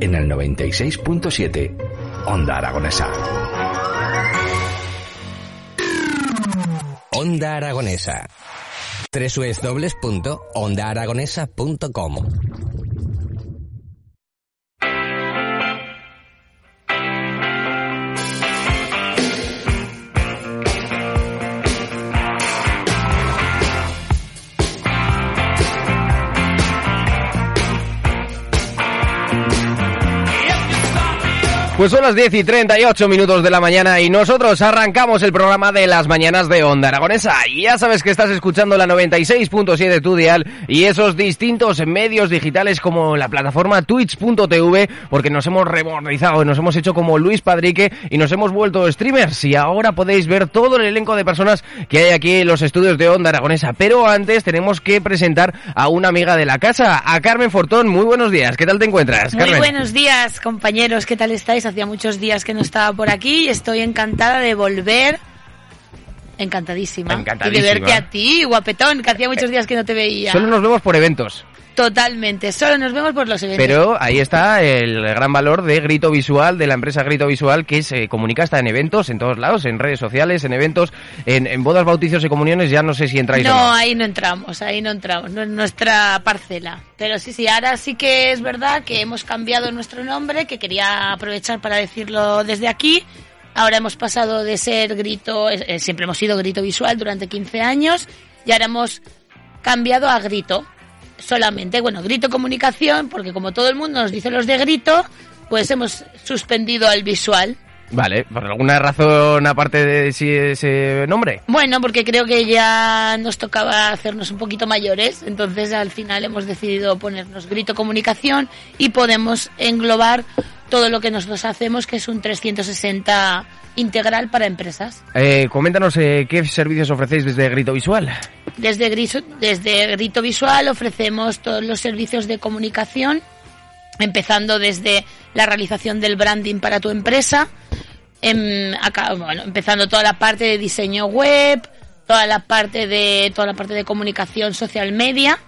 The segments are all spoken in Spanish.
En el 96.7, Onda Aragonesa. Onda Aragonesa. www.ondaaragonesa.com Pues son las 10 y 38 minutos de la mañana y nosotros arrancamos el programa de las mañanas de Onda Aragonesa. Y ya sabes que estás escuchando la 96.7 tu dial y esos distintos medios digitales como la plataforma twitch.tv porque nos hemos remordizado, nos hemos hecho como Luis Padrique y nos hemos vuelto streamers y ahora podéis ver todo el elenco de personas que hay aquí en los estudios de Onda Aragonesa. Pero antes tenemos que presentar a una amiga de la casa, a Carmen Fortón. Muy buenos días, ¿qué tal te encuentras? Muy Carmen? buenos días, compañeros. ¿Qué tal estáis? Hacía muchos días que no estaba por aquí y estoy encantada de volver. Encantadísima. Encantadísima. Y de verte a ti, guapetón, que hacía muchos días que no te veía. Solo nos vemos por eventos. Totalmente. Solo nos vemos por los eventos. Pero ahí está el gran valor de Grito Visual, de la empresa Grito Visual, que se comunica hasta en eventos, en todos lados, en redes sociales, en eventos, en, en bodas, bautizos y comuniones, ya no sé si entráis o No, no. ahí no entramos, ahí no entramos, no es nuestra parcela. Pero sí, sí, ahora sí que es verdad que hemos cambiado nuestro nombre, que quería aprovechar para decirlo desde aquí. Ahora hemos pasado de ser grito, eh, siempre hemos sido grito visual durante 15 años y ahora hemos cambiado a grito. Solamente, bueno, grito comunicación, porque como todo el mundo nos dice los de grito, pues hemos suspendido al visual. Vale, por alguna razón aparte de si ese nombre. Bueno, porque creo que ya nos tocaba hacernos un poquito mayores, entonces al final hemos decidido ponernos Grito Comunicación y podemos englobar todo lo que nosotros hacemos, que es un 360 integral para empresas. Eh, coméntanos eh, qué servicios ofrecéis desde Grito Visual. Desde, Griso- desde Grito Visual ofrecemos todos los servicios de comunicación, empezando desde la realización del branding para tu empresa, em, acá, bueno, empezando toda la parte de diseño web, toda la parte de toda la parte de comunicación social media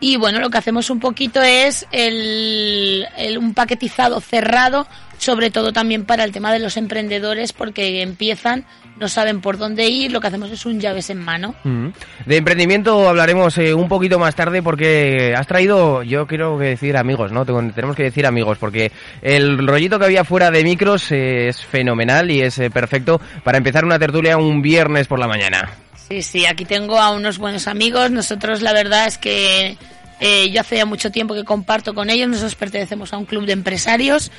y bueno, lo que hacemos un poquito es el, un paquetizado cerrado, sobre todo también para el tema de los emprendedores porque empiezan, no saben por dónde ir, lo que hacemos es un llaves en mano. Mm. De emprendimiento hablaremos eh, un poquito más tarde porque has traído, yo quiero decir amigos, ¿no? Tenemos que decir amigos porque el rollito que había fuera de micros eh, es fenomenal y es eh, perfecto para empezar una tertulia un viernes por la mañana. Sí, sí, aquí tengo a unos buenos amigos. Nosotros la verdad es que eh, yo hace ya mucho tiempo que comparto con ellos. Nosotros pertenecemos a un club de empresarios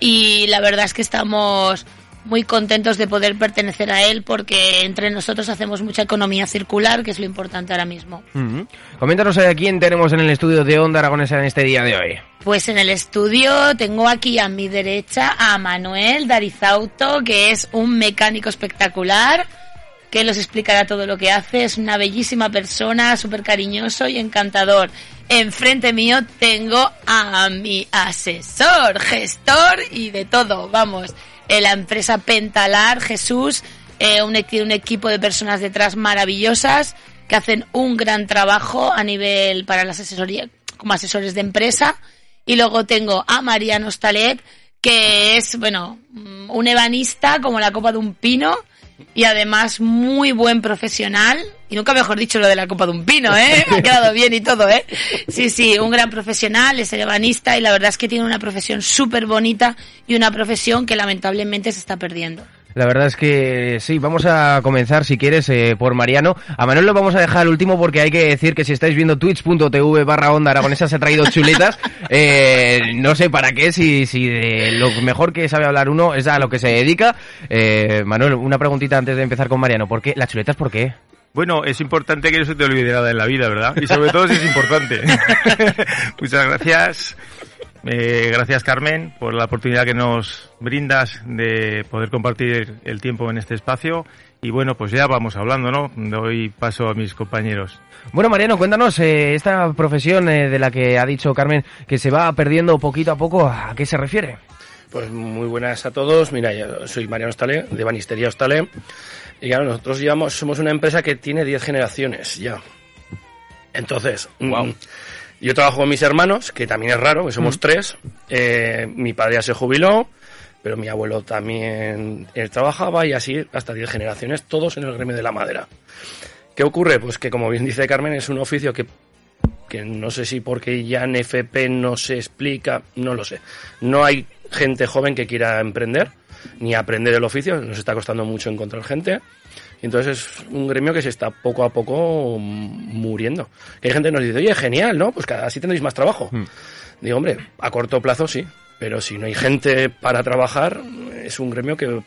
y la verdad es que estamos muy contentos de poder pertenecer a él porque entre nosotros hacemos mucha economía circular, que es lo importante ahora mismo. Mm. Coméntanos eh, a quién tenemos en el estudio de Onda Aragonesa en este día de hoy. Pues en el estudio tengo aquí a mi derecha a Manuel Darizauto, que es un mecánico espectacular, que los explicará todo lo que hace. Es una bellísima persona, súper cariñoso y encantador. Enfrente mío tengo a mi asesor, gestor y de todo, vamos. En la empresa Pentalar, Jesús, eh, un, equi- un equipo de personas detrás maravillosas que hacen un gran trabajo a nivel para las asesorías, como asesores de empresa. Y luego tengo a Mariano Stalet, que es, bueno, mm, un ebanista como la copa de un pino, y además muy buen profesional. Y nunca mejor dicho lo de la copa de un pino, ¿eh? Ha quedado bien y todo, ¿eh? Sí, sí, un gran profesional, es ebanista y la verdad es que tiene una profesión súper bonita y una profesión que lamentablemente se está perdiendo. La verdad es que sí, vamos a comenzar, si quieres, eh, por Mariano. A Manuel lo vamos a dejar al último porque hay que decir que si estáis viendo twitch.tv barra onda aragonesa se ha traído chuletas. Eh, no sé para qué, si, si de lo mejor que sabe hablar uno es a lo que se dedica. Eh, Manuel, una preguntita antes de empezar con Mariano. ¿Por qué? ¿Las chuletas por qué? Bueno, es importante que no se te olvide nada en la vida, ¿verdad? Y sobre todo si es importante. Muchas gracias. Eh, gracias Carmen por la oportunidad que nos brindas de poder compartir el tiempo en este espacio. Y bueno, pues ya vamos hablando, ¿no? Doy paso a mis compañeros. Bueno, Mariano, cuéntanos eh, esta profesión eh, de la que ha dicho Carmen que se va perdiendo poquito a poco, ¿a qué se refiere? Pues muy buenas a todos. Mira, yo soy Mariano Ostale, de Banistería Ostale. Y claro, nosotros llevamos, somos una empresa que tiene 10 generaciones ya. Entonces, wow. Yo trabajo con mis hermanos, que también es raro, que somos tres. Eh, mi padre ya se jubiló, pero mi abuelo también él trabajaba y así hasta 10 generaciones, todos en el gremio de la madera. ¿Qué ocurre? Pues que como bien dice Carmen, es un oficio que, que no sé si porque ya en FP no se explica, no lo sé. No hay gente joven que quiera emprender ni aprender el oficio, nos está costando mucho encontrar gente. Entonces es un gremio que se está poco a poco muriendo. Que hay gente que nos dice, oye, genial, ¿no? Pues así tendréis más trabajo. Hmm. Digo, hombre, a corto plazo sí, pero si no hay gente para trabajar, es un gremio que,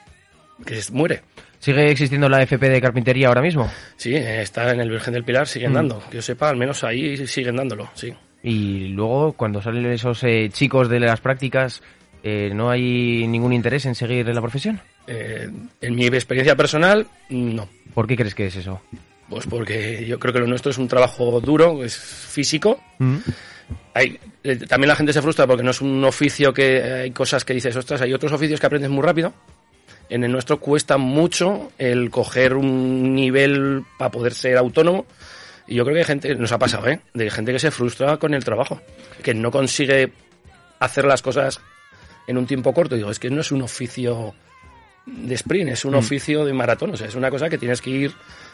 que se muere. ¿Sigue existiendo la FP de carpintería ahora mismo? Sí, está en el Virgen del Pilar, siguen Mm. dando. Que yo sepa, al menos ahí siguen dándolo, sí. Y luego, cuando salen esos eh, chicos de las prácticas, eh, ¿no hay ningún interés en seguir la profesión? Eh, en mi experiencia personal, no. ¿Por qué crees que es eso? Pues porque yo creo que lo nuestro es un trabajo duro, es físico. Mm. Hay, eh, también la gente se frustra porque no es un oficio que eh, hay cosas que dices, ostras, hay otros oficios que aprendes muy rápido. En el nuestro cuesta mucho el coger un nivel para poder ser autónomo. Y yo creo que hay gente, nos ha pasado, ¿eh? De gente que se frustra con el trabajo, que no consigue hacer las cosas en un tiempo corto. Digo, es que no es un oficio de sprint, es un oficio de maratón. O sea, es una cosa que tienes que ir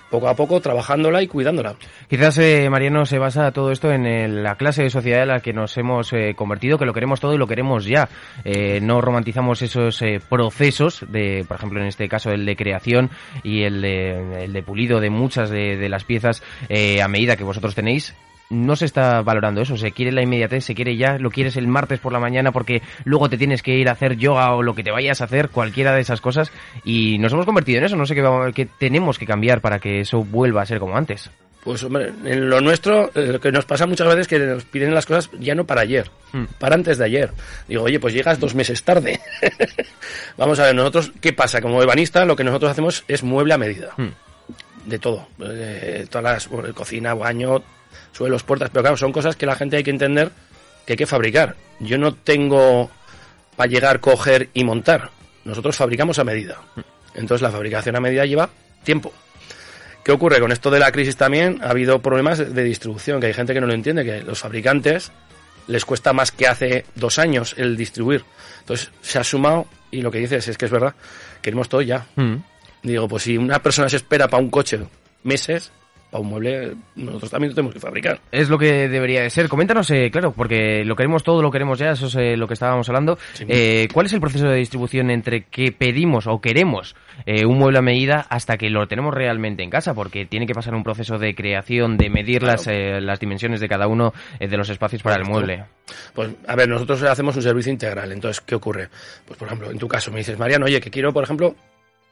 poco a poco trabajándola y cuidándola. Quizás, eh, Mariano, se basa todo esto en el- la clase de sociedad en la que nos hemos eh, convertido, que lo queremos todo y lo queremos ya. Eh, no romantizamos esos eh, procesos, de, por ejemplo, en este caso el de creación y el de, el de pulido de muchas de, de las piezas eh, a medida que vosotros tenéis. No se está valorando eso, se quiere la inmediatez, se quiere ya, lo quieres el martes por la mañana porque luego te tienes que ir a hacer yoga o lo que te vayas a hacer, cualquiera de esas cosas, y nos hemos convertido en eso, no sé qué, vamos- qué tenemos que cambiar para que eso vuelva a ser como antes. Pues hombre, en lo nuestro, eh, lo que nos pasa muchas veces es que nos piden las cosas ya no para ayer, Mm. para antes de ayer. Digo, oye, pues llegas dos meses tarde. Vamos a ver, nosotros, ¿qué pasa? Como ebanista, lo que nosotros hacemos es mueble a medida. Mm. De todo. Eh, todas las, bueno, cocina, baño, suelos, puertas. Pero claro, son cosas que la gente hay que entender que hay que fabricar. Yo no tengo para llegar, coger y montar. Nosotros fabricamos a medida. Entonces la fabricación a medida lleva tiempo. ¿Qué ocurre? Con esto de la crisis también ha habido problemas de distribución, que hay gente que no lo entiende, que los fabricantes les cuesta más que hace dos años el distribuir. Entonces se ha sumado y lo que dices es que es verdad, queremos todo ya. Mm. Digo, pues si una persona se espera para un coche meses, para un mueble, nosotros también lo tenemos que fabricar. Es lo que debería de ser. Coméntanos, eh, claro, porque lo queremos todo, lo queremos ya, eso es eh, lo que estábamos hablando. Sí. Eh, ¿Cuál es el proceso de distribución entre que pedimos o queremos eh, un mueble a medida hasta que lo tenemos realmente en casa? Porque tiene que pasar un proceso de creación, de medir Claro. las, eh, las dimensiones de cada uno de los espacios para el mueble. Pues, a ver, nosotros hacemos un servicio integral. Entonces, ¿qué ocurre? Pues, por ejemplo, en tu caso me dices, Mariano, oye, que quiero, por ejemplo,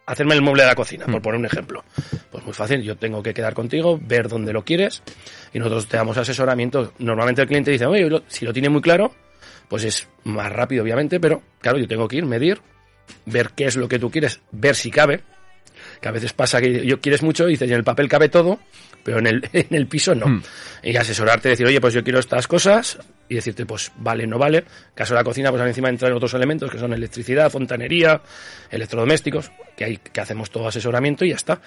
hacerme el mueble de la cocina, por poner un ejemplo. Pues muy fácil, yo tengo que quedar contigo, ver dónde lo quieres y nosotros te damos asesoramiento. Normalmente el cliente dice, oye, si lo tiene muy claro, pues es más rápido, obviamente, pero claro, yo tengo que ir, medir, ver qué es lo que tú quieres, ver si cabe. Que a veces pasa que yo quieres mucho y dices, en el papel cabe todo, pero en el, en el piso no. Hmm. Y asesorarte, decir, oye, pues yo quiero estas cosas y decirte, pues vale, no vale. Caso de la cocina, pues encima entran otros elementos que son electricidad, fontanería, electrodomésticos, que, hay, que hacemos todo asesoramiento y ya está.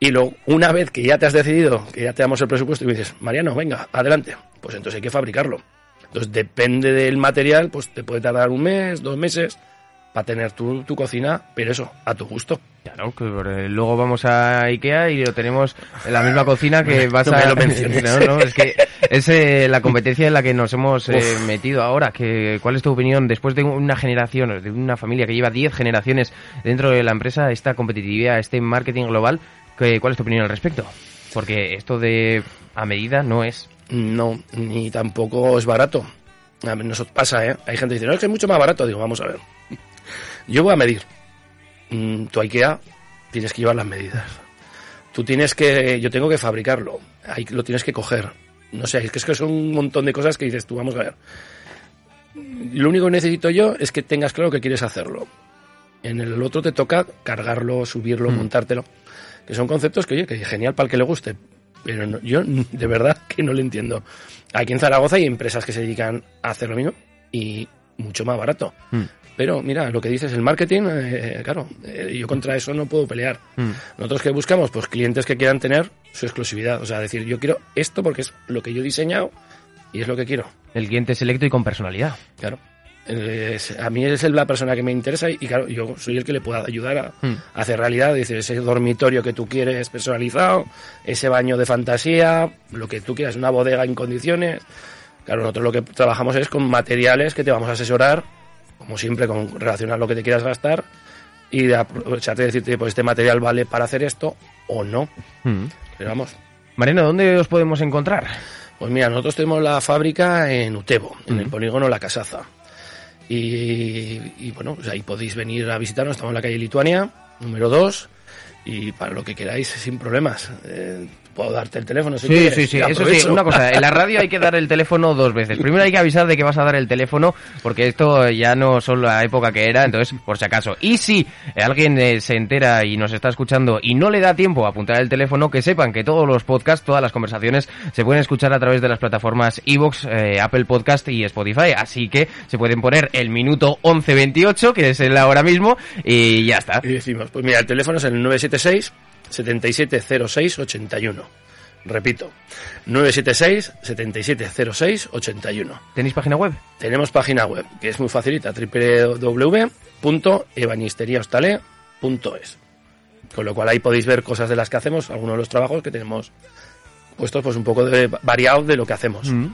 Y luego, una vez que ya te has decidido, que ya te damos el presupuesto y me dices, Mariano, venga, adelante, pues entonces hay que fabricarlo. Entonces, depende del material, pues te puede tardar un mes, dos meses, para tener tu, tu cocina, pero eso, a tu gusto. Claro, que eh, luego vamos a Ikea y lo tenemos en la misma cocina que vas No a... lo. No, no, es que es eh, la competencia en la que nos hemos eh, metido ahora. Que, ¿Cuál es tu opinión después de una generación, de una familia que lleva 10 generaciones dentro de la empresa, esta competitividad, este marketing global? que- ¿Cuál es tu opinión al respecto? Porque esto de a medida no es. No, ni tampoco es barato. A nos pasa, ¿eh? Hay gente que dice, no, es que es mucho más barato. Digo, vamos a ver. Yo voy a medir. Mm, tu IKEA tienes que llevar las medidas. Tú tienes que, yo tengo que fabricarlo. Ahí lo tienes que coger. No sé, es que, es que son un montón de cosas que dices tú, vamos a ver. Lo único que necesito yo es que tengas claro que quieres hacerlo. En el otro te toca cargarlo, subirlo, montártelo. Que son conceptos que, oye, que genial para el que le guste. Pero no- yo de verdad que no lo entiendo. Aquí en Zaragoza hay empresas que se dedican a hacer lo mismo y mucho más barato. Mm. Pero mira, lo que dices, el marketing, eh, claro, eh, yo contra eso no puedo pelear. Mm. Nosotros que buscamos, pues clientes que quieran tener su exclusividad. O sea, decir, yo quiero esto porque es lo que yo he diseñado y es lo que quiero. El cliente selecto y con personalidad. Claro. Eh, es- a mí es la persona que me interesa y, y claro, yo soy el que le pueda ayudar a, Mm. a hacer realidad. Dice, ese dormitorio que tú quieres personalizado, ese baño de fantasía, lo que tú quieras, una bodega en condiciones. Claro, nosotros lo que trabajamos es con materiales que te vamos a asesorar, como siempre, con relación a lo que te quieras gastar y de aprovecharte y decirte, pues este material vale para hacer esto o no. Mm. Pero vamos, Mariano, ¿dónde os podemos encontrar? pues mira, nosotros tenemos la fábrica en Utebo, en el polígono La Casaza. Y, y, bueno, pues ahí podéis venir a visitarnos. Estamos en la calle Lituania, número 2. Y para lo que queráis, sin problemas. Eh, puedo darte el teléfono si Sí, quieres. sí, sí, Y eso sí, una cosa, en la radio hay que dar el teléfono dos veces. Primero hay que avisar de que vas a dar el teléfono, porque esto ya no son la época que era, entonces, por si acaso. Y si alguien eh, se entera y nos está escuchando y no le da tiempo a apuntar el teléfono, que sepan que todos los podcasts, todas las conversaciones, se pueden escuchar a través de las plataformas Evox, eh, Apple Podcast y Spotify. Así que se pueden poner el minuto 11.28, que es el ahora mismo, y ya está. Y decimos, pues mira, el teléfono es el 976 7706 81. Repito, 976 7706 81. ¿Tenéis página web? Tenemos página web, que es muy facilita, www.ebanisteriahostaler.es. Con lo cual ahí podéis ver cosas de las que hacemos, algunos de los trabajos que tenemos puestos pues un poco de, variado de lo que hacemos. Mm.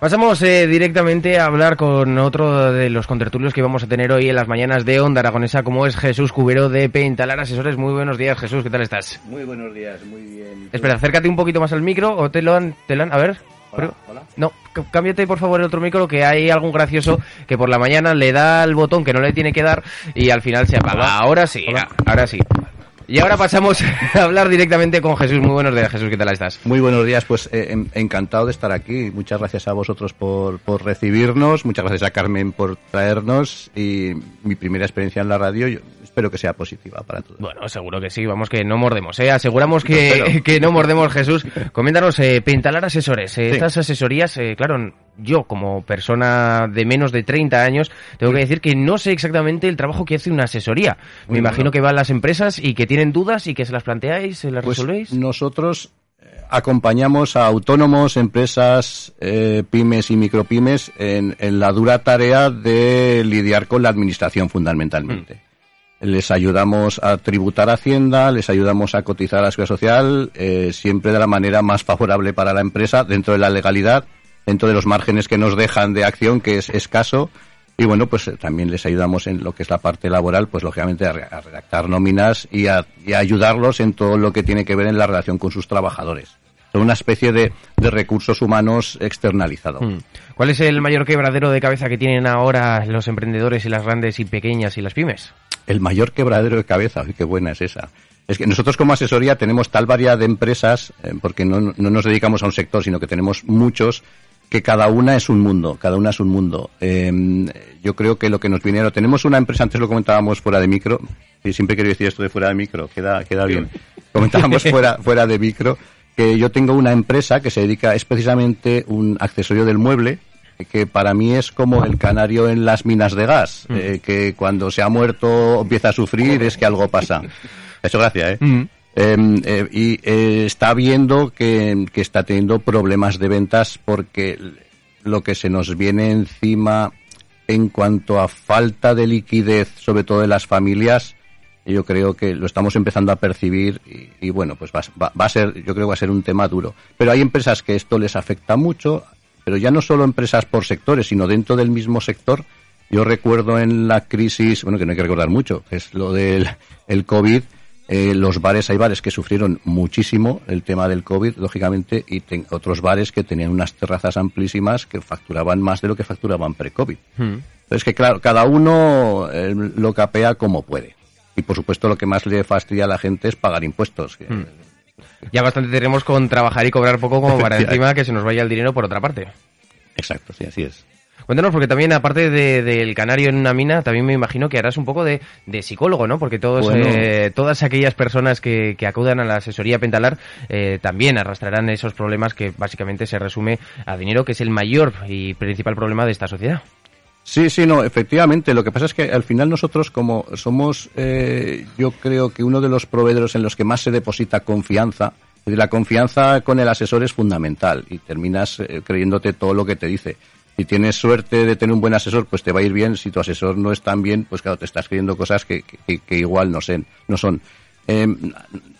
Pasamos eh, directamente a hablar con otro de los contertulios que vamos a tener hoy en las mañanas de Onda Aragonesa, como es Jesús Cubero de Pentalar Asesores. Muy buenos días, Jesús, ¿qué tal estás? Muy buenos días, muy bien. Espera, acércate un poquito más al micro o te lo han... Te lo han- a ver... Hola. No, cámbiate por favor el otro micro que hay algún gracioso que por la mañana le da el botón que no le tiene que dar y al final se apaga. Ahora sí, ahora sí. Y ahora pasamos a hablar directamente con Jesús. Muy buenos días, Jesús, ¿qué tal estás? Muy buenos días, pues eh, en- encantado de estar aquí. Muchas gracias a vosotros por, por recibirnos, muchas gracias a Carmen por traernos y mi primera experiencia en la radio espero que sea positiva para todos. Bueno, seguro que sí, vamos que no mordemos, ¿eh? Aseguramos que, Espero. que no mordemos, Jesús. Coméntanos, eh, Pentalar Asesores, eh, Sí. estas asesorías, eh, claro, yo como persona de menos de 30 años, tengo que decir que no sé exactamente el trabajo que hace una asesoría. Me Muy imagino bueno. que van las empresas y que tienen dudas y que se las planteáis, se las Pues resolvéis. nosotros eh, acompañamos a autónomos, empresas, eh, pymes y micropymes en, en la dura tarea de lidiar con la administración fundamentalmente. Les ayudamos a tributar Hacienda, les ayudamos a cotizar a la seguridad social, eh, siempre de la manera más favorable para la empresa, dentro de la legalidad, dentro de los márgenes que nos dejan de acción, que es escaso. Y bueno, pues eh, también les ayudamos en lo que es la parte laboral, pues lógicamente a, re- a redactar nóminas y a, ayudarlos en todo lo que tiene que ver en la relación con sus trabajadores. Son una especie de, de recursos humanos externalizado. Mm. ¿Cuál es el mayor quebradero de cabeza que tienen ahora los emprendedores y las grandes y pequeñas y las pymes? El mayor quebradero de cabeza, uy, qué buena es esa. Es que nosotros como asesoría tenemos tal variedad de empresas, eh, porque no, no nos dedicamos a un sector, sino que tenemos muchos, que cada una es un mundo, cada una es un mundo. Eh, yo creo que lo que nos viene, tenemos una empresa, antes lo comentábamos fuera de micro, y siempre quiero decir esto de fuera de micro, queda, queda bien. Comentábamos fuera, fuera de micro, que yo tengo una empresa que se dedica, es precisamente un accesorio del mueble, que para mí es como el canario en las minas de gas, eh, que cuando se ha muerto empieza a sufrir, es que algo pasa. Eso gracia, ¿eh? Mm. Eh, eh, y eh, está viendo que, que está teniendo problemas de ventas porque lo que se nos viene encima en cuanto a falta de liquidez, sobre todo de las familias, yo creo que lo estamos empezando a percibir y, y bueno, pues va, va, va, a ser, yo creo que va a ser un tema duro. Pero hay empresas que esto les afecta mucho, pero ya no solo empresas por sectores, sino dentro del mismo sector. Yo recuerdo en la crisis, bueno, que no hay que recordar mucho, es lo del el COVID, eh, los bares, hay bares que sufrieron muchísimo el tema del COVID, lógicamente, y ten, otros bares que tenían unas terrazas amplísimas que facturaban más de lo que facturaban pre-COVID. Hmm. Entonces, que claro, cada uno eh, lo capea como puede. Y por supuesto, lo que más le fastidia a la gente es pagar impuestos. Ya bastante tenemos con trabajar y cobrar poco como para encima que se nos vaya el dinero por otra parte. Exacto, sí, así es. Cuéntanos, porque también aparte del de, canario en una mina, también me imagino que harás un poco de, de psicólogo, ¿no? Porque todos, bueno. eh, todas aquellas personas que, que, acudan a la asesoría Pentalar eh, también arrastrarán esos problemas que básicamente se resume a dinero, que es el mayor y principal problema de esta sociedad. Sí, sí, no, efectivamente. Lo que pasa es que al final nosotros, como somos, eh, yo creo que uno de los proveedores en los que más se deposita confianza, la confianza con el asesor es fundamental y terminas eh, creyéndote todo lo que te dice. Si tienes suerte de tener un buen asesor, pues te va a ir bien. Si tu asesor no es tan bien, pues claro, te estás creyendo cosas que, que, que igual no, sé, no son. Eh,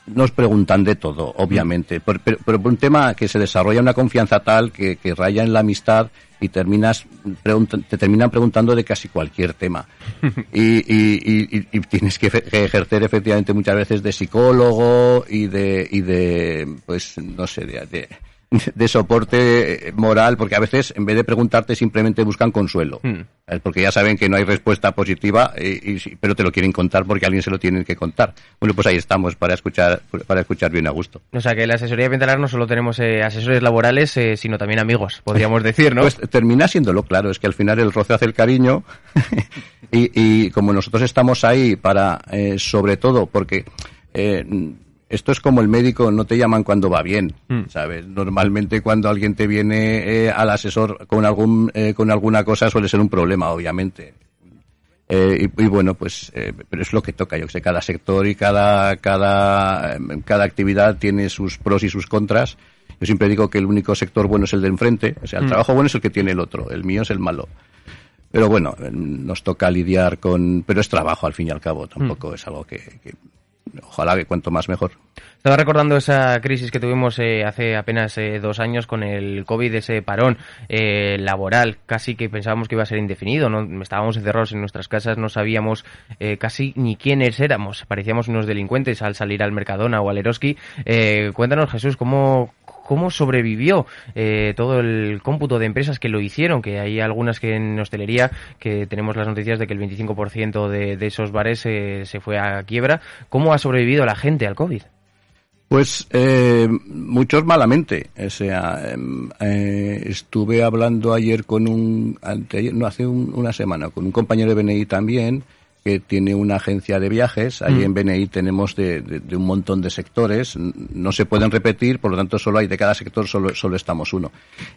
nos preguntan de todo, obviamente, pero, pero, pero, un tema que se desarrolla una confianza tal que, que raya en la amistad y terminas te terminan preguntando de casi cualquier tema. Y, y, tienes que, ejercer efectivamente muchas veces de psicólogo y de y de pues no sé de de soporte moral, porque a veces en vez de preguntarte simplemente buscan consuelo, mm. porque ya saben que no hay respuesta positiva, y, y, pero te lo quieren contar porque alguien se lo tiene que contar. Bueno, pues ahí estamos para escuchar para escuchar bien a gusto. O sea que en la asesoría Pentalar no solo tenemos eh, asesores laborales, eh, sino también amigos, podríamos decir, ¿no? Pues termina siéndolo, claro, es que al final el roce hace el cariño y, y, como nosotros estamos ahí para, eh, sobre todo, porque esto es como el médico, no te llaman cuando va bien, mm. ¿sabes? Normalmente cuando alguien te viene eh, al asesor con algún eh, con alguna cosa suele ser un problema, obviamente. Eh, y, y, bueno, pues, eh, pero es lo que toca. Yo que sé, cada sector y cada cada cada actividad tiene sus pros y sus contras. Yo siempre digo que el único sector bueno es el de enfrente, o sea, el mm. trabajo bueno es el que tiene el otro, el mío es el malo. Pero bueno, nos toca lidiar con, pero es trabajo al fin y al cabo, tampoco mm. es algo que, que ojalá que cuanto más mejor. Estaba recordando esa crisis que tuvimos eh, hace apenas eh, dos años con el COVID, ese parón eh, laboral, casi que pensábamos que iba a ser indefinido, ¿no? estábamos encerrados en nuestras casas, no sabíamos eh, casi ni quiénes éramos, parecíamos unos delincuentes al salir al Mercadona o al Eroski. cuéntanos, Jesús, ¿cómo, cómo sobrevivió eh, todo el cómputo de empresas que lo hicieron, que hay algunas que en hostelería, que tenemos las noticias de que el 25% de, de, esos bares eh, se fue a quiebra. ¿Cómo ha sobrevivido la gente al COVID? Pues eh, muchos malamente. O sea, eh, estuve hablando ayer con un, anteayer, no hace un, una semana, con un compañero de BNI también, que tiene una agencia de viajes. Allí mm. en BNI tenemos de, de, de, un montón de sectores. No se pueden repetir, por lo tanto solo hay de cada sector, solo, solo estamos uno.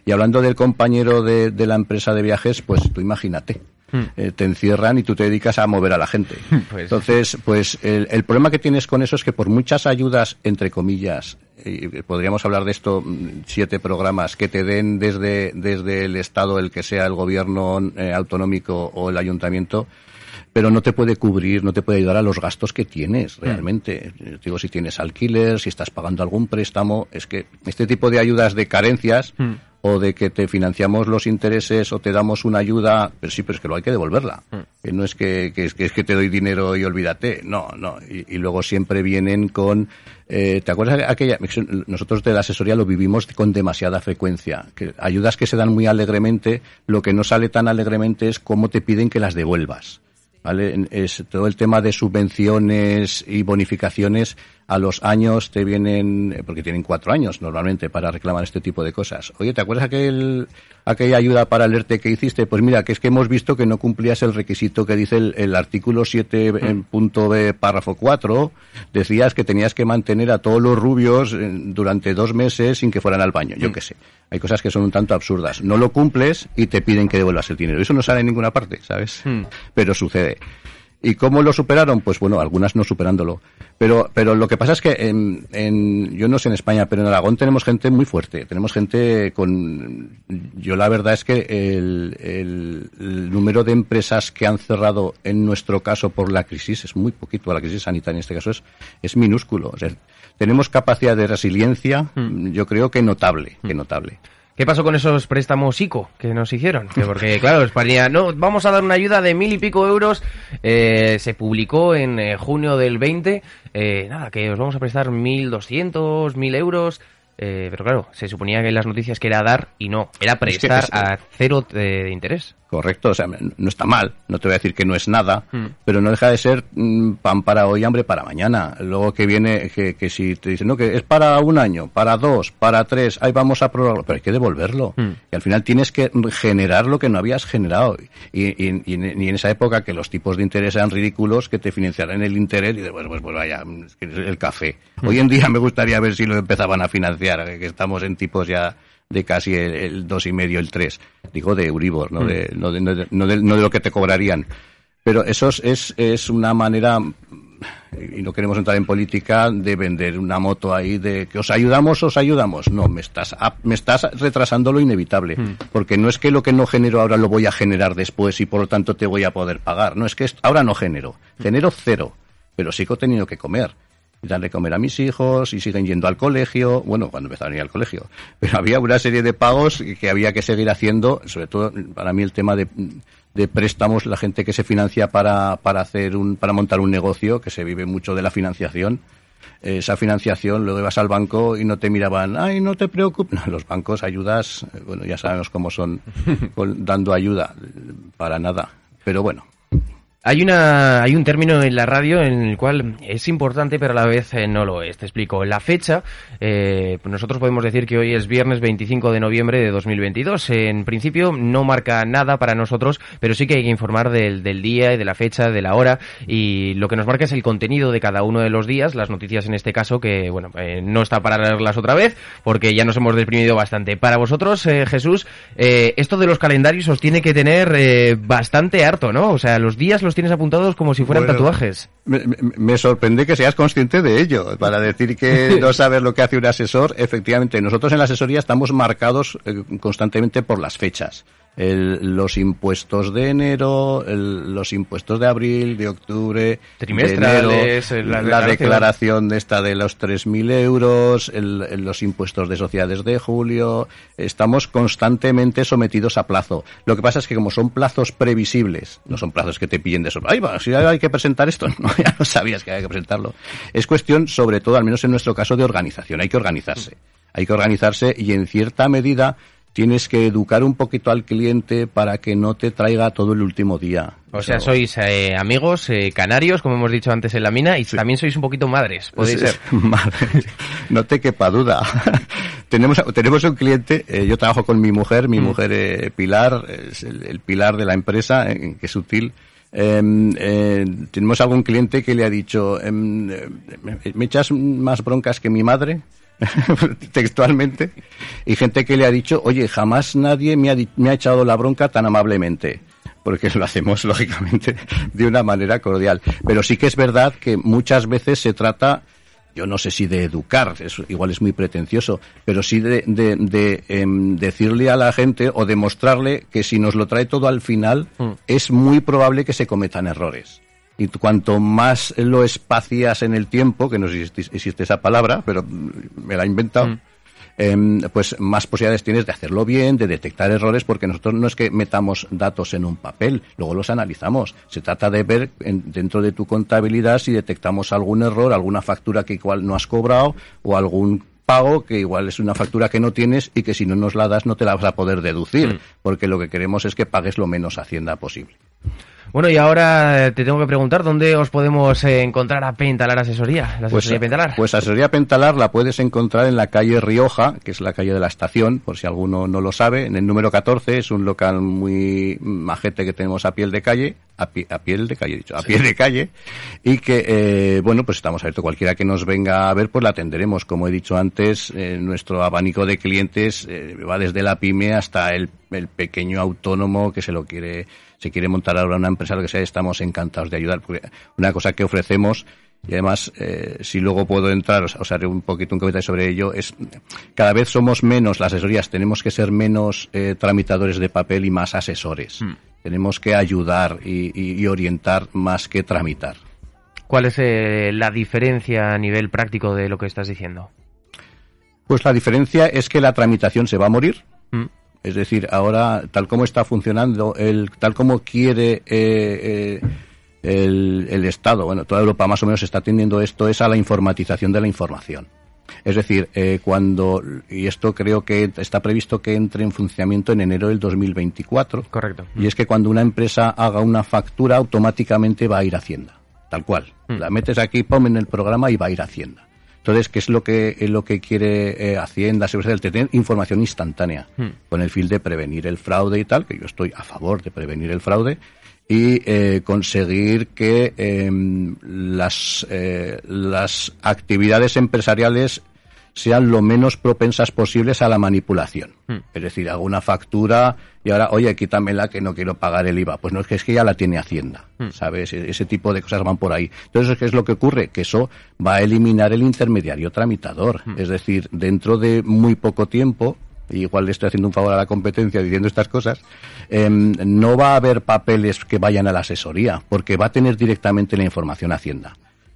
Y hablando del compañero de, de la empresa de viajes, pues tú imagínate. Mm. Eh, te encierran y tú te dedicas a mover a la gente. Pues, Entonces, pues el, el, problema que tienes con eso es que por muchas ayudas, entre comillas, y podríamos hablar de esto mm, siete programas que te den desde, desde el Estado, el que sea el gobierno eh, autonómico o el ayuntamiento, pero no te puede cubrir, no te puede ayudar a los gastos que tienes realmente. Mm. Digo, si tienes alquiler, si estás pagando algún préstamo, es que este tipo de ayudas de carencias mm. o de que te financiamos los intereses o te damos una ayuda, pero sí, pero es que lo hay que devolverla. Mm. Que no es que, que, es que, es que te doy dinero y olvídate, no, no. Y, y luego siempre vienen con, eh, ¿te acuerdas de aquella? Nosotros de la asesoría lo vivimos con demasiada frecuencia. Que ayudas que se dan muy alegremente, lo que no sale tan alegremente es cómo te piden que las devuelvas. ¿Vale? Es todo el tema de subvenciones y bonificaciones a los años te vienen, porque tienen cuatro años normalmente para reclamar este tipo de cosas. Oye, ¿te acuerdas aquel, aquella ayuda para el ERTE que hiciste? Pues mira, que es que hemos visto que no cumplías el requisito que dice el, el artículo 7 mm. en punto B párrafo 4. Decías que tenías que mantener a todos los rubios eh, durante dos meses sin que fueran al baño. Yo mm. qué sé. Hay cosas que son un tanto absurdas. No lo cumples y te piden que devuelvas el dinero. Eso no sale en ninguna parte, ¿sabes? Mm. Pero sucede. ¿Y cómo lo superaron? Pues bueno, algunas no superándolo. Pero, pero lo que pasa es que en, en, yo no sé en España, pero en Aragón tenemos gente muy fuerte. Tenemos gente con, yo la verdad es que el, el, el número de empresas que han cerrado en nuestro caso por la crisis es muy poquito, la crisis sanitaria en este caso es, es minúsculo. O sea, tenemos capacidad de resiliencia, yo creo que notable, que notable. ¿Qué pasó con esos préstamos ICO que nos hicieron? Que porque, claro, España, no, vamos a dar una ayuda de mil y pico euros. Eh, se publicó en eh, junio del 20. Eh, nada, que os vamos a prestar mil doscientos, mil euros. Eh, pero claro, se suponía que en las noticias que era dar y no, era prestar es- a cero de, de interés. Correcto, o sea, no está mal, no te voy a decir que no es nada, Mm. pero no deja de ser mm, pan para hoy, hambre para mañana. Luego que viene, que, que si te dicen, no, que es para un año, para dos, para tres, ahí vamos a prorrogarlo, pero hay que devolverlo. Mm. Y al final tienes que generar lo que no habías generado. Y, y- y en, y en esa época que los tipos de interés eran ridículos, que te financiaran el interés y dices, bueno, pues, pues vaya, el café. Mm. Hoy en día me gustaría ver si lo empezaban a financiar, que estamos en tipos ya de casi el, el dos y medio, el tres. Digo de Euribor, ¿no? Mm. De, no, de, no de- no de- no de lo que te cobrarían. Pero eso es, es, una manera, y no queremos entrar en política, de vender una moto ahí de que os ayudamos, os ayudamos. No, me estás, me estás retrasando lo inevitable. Porque no es que lo que no genero ahora lo voy a generar después y por lo tanto te voy a poder pagar. No, es que ahora no genero. Genero cero. Pero sigo teniendo que comer y darle comer a mis hijos y siguen yendo al colegio, bueno, cuando empezaron a ir al colegio, pero había una serie de pagos que había que seguir haciendo, sobre todo para mí el tema de, de préstamos, la gente que se financia para, para hacer un, para montar un negocio, que se vive mucho de la financiación, esa financiación, luego ibas al banco y no te miraban, ay, no te preocupes. No, los bancos ayudas, eh, bueno, ya sabemos cómo son con- dando ayuda, para nada. Pero bueno, Hay una, hay un término en la radio en el cual es importante, pero a la vez eh, no lo es. Te explico. La fecha, eh, nosotros podemos decir que hoy es viernes 25 de noviembre de 2022. En principio no marca nada para nosotros, pero sí que hay que informar del, del día y de la fecha, de la hora. Y lo que nos marca es el contenido de cada uno de los días, las noticias en este caso, que bueno, eh, no está para leerlas otra vez, porque ya nos hemos deprimido bastante. Para vosotros, eh, Jesús, eh, esto de los calendarios os tiene que tener eh, bastante harto, ¿no? O sea, los días los tienes apuntados como si fueran Bueno, tatuajes. Me sorprende que seas consciente de ello, para decir que no sabes lo que hace un asesor. Efectivamente, nosotros en la asesoría estamos marcados eh, constantemente por las fechas. El- los impuestos de enero, el- los impuestos de abril, de octubre, Trimestrales, de enero, la la, declaración. de esta de los 3.000 euros, el- el- los impuestos de sociedades de julio. Estamos constantemente sometidos a plazo. Lo que pasa es que como son plazos previsibles, no son plazos que te pillen de sorpresa. Ay, va, si hay que presentar esto, no, ya no sabías que había que presentarlo. Es cuestión, sobre todo, al menos en nuestro caso, de organización. Hay que organizarse. Hay que organizarse y en cierta medida tienes que educar un poquito al cliente para que no te traiga todo el último día. O sea, sois eh, amigos eh, canarios, como hemos dicho antes en la mina, y también sois un poquito madres, podéis Sí, ser. madre, no te quepa duda. tenemos, tenemos un cliente, eh, yo trabajo con mi mujer, Mm. mi mujer eh, Pilar, es el, el pilar de la empresa, eh, que es útil. Em, eh, tenemos algún cliente que le ha dicho, em, eh, ¿me, me echas más broncas que mi madre? textualmente, y gente que le ha dicho, oye, jamás nadie me ha, me ha echado la bronca tan amablemente porque lo hacemos lógicamente de una manera cordial. Pero sí que es verdad que muchas veces se trata, yo no sé si de educar, eso igual es muy pretencioso, pero sí de, de- de, em, decirle a la gente o demostrarle que si nos lo trae todo al final, es muy probable que se cometan errores. Y cuanto más lo espacias en el tiempo, que no existe, existe esa palabra, pero mm, me la he inventado, em, pues más posibilidades tienes de hacerlo bien, de detectar errores, porque nosotros no es que metamos datos en un papel, luego los analizamos. Se trata de ver en- dentro de tu contabilidad si detectamos algún error, alguna factura que igual no has cobrado o algún pago que igual es una factura que no tienes y que si no nos la das no te la vas a poder deducir, porque lo que queremos es que pagues lo menos Hacienda posible. Bueno, y ahora eh, te tengo que preguntar, ¿dónde os podemos eh, encontrar a Pentalar Asesoría? La Pues, asesoría Pentalar. pues Asesoría Pentalar la puedes encontrar en la calle Rioja, que es la calle de la estación, por si alguno no lo sabe, en el número 14, es un local muy majete que tenemos a piel de calle, a, pi- a piel de calle, dicho, a piel de calle, y que, eh, bueno, pues estamos abiertos, cualquiera que nos venga a ver, pues la atenderemos. Como he dicho antes, eh, nuestro abanico de clientes eh, va desde la pyme hasta el, el pequeño autónomo que se lo quiere se quiere montar ahora una empresa, lo que sea, estamos encantados de ayudar. Porque una cosa que ofrecemos y además, eh, si luego puedo entrar, os, os haré un poquito un comentario sobre ello, es cada vez somos menos las asesorías, tenemos que ser menos eh, tramitadores de papel y más asesores. Hmm. Tenemos que ayudar y, y- y orientar más que tramitar. ¿Cuál es eh, la diferencia a nivel práctico de lo que estás diciendo? Pues la diferencia es que la tramitación se va a morir. Mm. Es decir, ahora, tal como está funcionando, el, tal como quiere eh, eh, el, el Estado, bueno, toda Europa más o menos está teniendo esto, es a la informatización de la información. Es decir, eh, cuando, y esto creo que está previsto que entre en funcionamiento en enero del 2024. Correcto. Y es que cuando una empresa haga una factura, automáticamente va a ir a Hacienda. Tal cual. Mm. La metes aquí, pum, en el programa y va a ir a Hacienda. Entonces, ¿qué es lo que, es lo que quiere eh, Hacienda? Seguridad Social? Tener información instantánea Mm. con el fin de prevenir el fraude y tal, que yo estoy a favor de prevenir el fraude, y eh, conseguir que em, las, eh, las actividades empresariales sean lo menos propensas posibles a la manipulación. Mm. Es decir, hago una factura y ahora, oye, quítamela que no quiero pagar el IVA. Pues no es que es que ya la tiene Hacienda, Mm. ¿sabes? E- Ese tipo de cosas van por ahí. Entonces, ¿qué es lo que ocurre? Que eso va a eliminar el intermediario tramitador. Mm. Es decir, dentro de muy poco tiempo, y igual le estoy haciendo un favor a la competencia diciendo estas cosas, em, no va a haber papeles que vayan a la asesoría, porque va a tener directamente la información Hacienda.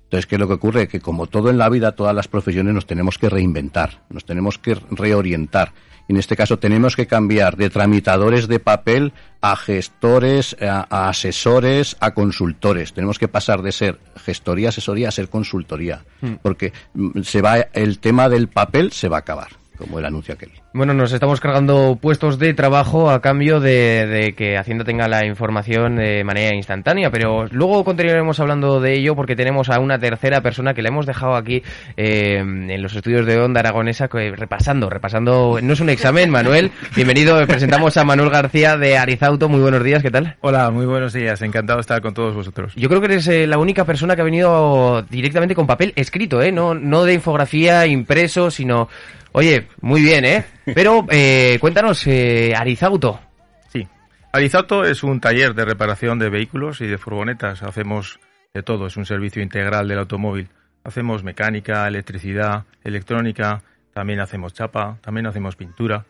Entonces, ¿qué es lo que ocurre? Que como todo en la vida, todas las profesiones nos tenemos que reinventar, nos tenemos que reorientar. Y en este caso tenemos que cambiar de tramitadores de papel a gestores, a, a asesores, a consultores. Tenemos que pasar de ser gestoría, asesoría a ser consultoría. Porque mm, se va, el tema del papel se va a acabar, como el anuncio aquel. Bueno, nos estamos cargando puestos de trabajo a cambio de, de que Hacienda tenga la información de manera instantánea, pero luego continuaremos hablando de ello porque tenemos a una tercera persona que le hemos dejado aquí eh, en los estudios de Onda Aragonesa que- repasando, repasando. No es un examen, Manuel. Bienvenido, presentamos a Manuel García de Arizauto. Muy buenos días, ¿qué tal? Hola, muy buenos días. Encantado de estar con todos vosotros. Yo creo que eres eh, la única persona que ha venido directamente con papel escrito, ¿eh? No, no de infografía impreso, sino... Oye, muy bien, ¿eh? Pero eh, cuéntanos, eh, Arizauto. Sí. Arizauto es un taller de reparación de vehículos y de furgonetas. Hacemos de todo, es un servicio integral del automóvil. Hacemos mecánica, electricidad, electrónica, también hacemos chapa, también hacemos pintura.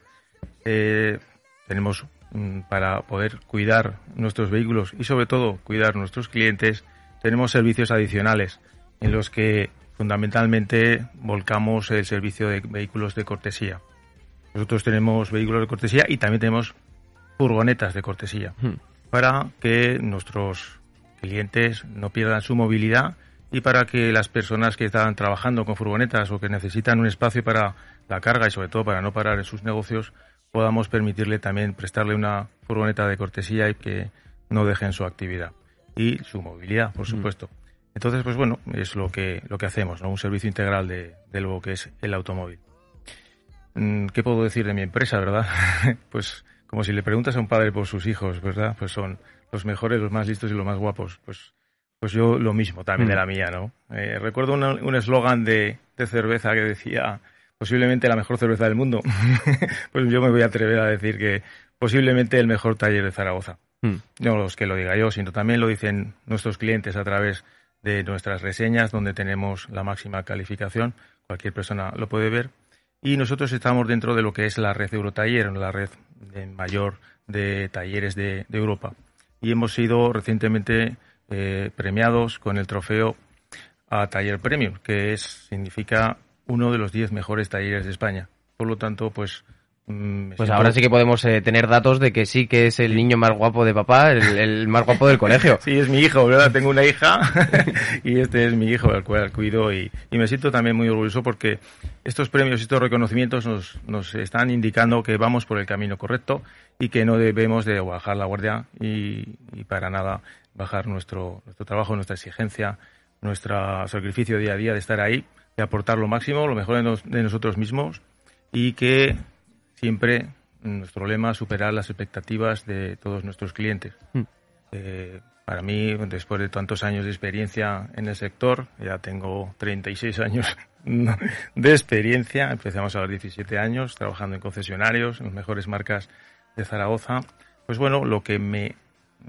Eh, tenemos mm, para poder cuidar nuestros vehículos y sobre todo cuidar nuestros clientes, tenemos servicios adicionales en los que fundamentalmente volcamos el servicio de vehículos de cortesía. Nosotros tenemos vehículos de cortesía y también tenemos furgonetas de cortesía Hmm. para que nuestros clientes no pierdan su movilidad y para que las personas que están trabajando con furgonetas o que necesitan un espacio para la carga y sobre todo para no parar en sus negocios podamos permitirle también prestarle una furgoneta de cortesía y que no dejen su actividad y su movilidad, por supuesto. Entonces, pues bueno, es lo que lo que hacemos, ¿no? Un servicio integral de, de lo que es el automóvil. Mm, ¿Qué puedo decir de mi empresa, verdad? pues como si le preguntas a un padre por sus hijos, ¿verdad? Pues son los mejores, los más listos y los más guapos. Pues, pues yo lo mismo también Mm. de la mía, ¿no? Eh, recuerdo una- un eslogan de, de cerveza que decía posiblemente la mejor cerveza del mundo. pues yo me voy a atrever a decir que posiblemente el mejor taller de Zaragoza. Hmm. No los que lo diga yo, sino también lo dicen nuestros clientes a través de nuestras reseñas, donde tenemos la máxima calificación. Cualquier persona lo puede ver. Y nosotros estamos dentro de lo que es la red Eurotaller, la red de mayor de talleres de, Europa. Y hemos sido recientemente eh, premiados con el trofeo a Taller Premium, que es, significa uno de los 10 mejores talleres de España. Por lo tanto, pues... mm, Pues siento- ahora sí que podemos eh, tener datos de que sí que es el niño más guapo de papá, el, el más guapo del colegio. Sí, es mi hijo, ¿verdad? Tengo una hija y este es mi hijo, al cual cuido y, y me siento también muy orgulloso porque estos premios y estos reconocimientos nos, nos están indicando que vamos por el camino correcto y que no debemos de bajar la guardia y, y para nada bajar nuestro, nuestro trabajo, nuestra exigencia, nuestro sacrificio día a día de estar ahí, de aportar lo máximo, lo mejor de, nos- de nosotros mismos y que siempre nuestro lema es superar las expectativas de todos nuestros clientes. Eh, para mí, después de tantos años de experiencia en el sector, ya tengo 36 años de experiencia, empezamos a los 17 años trabajando en concesionarios, en las mejores marcas de Zaragoza. Pues bueno, lo que me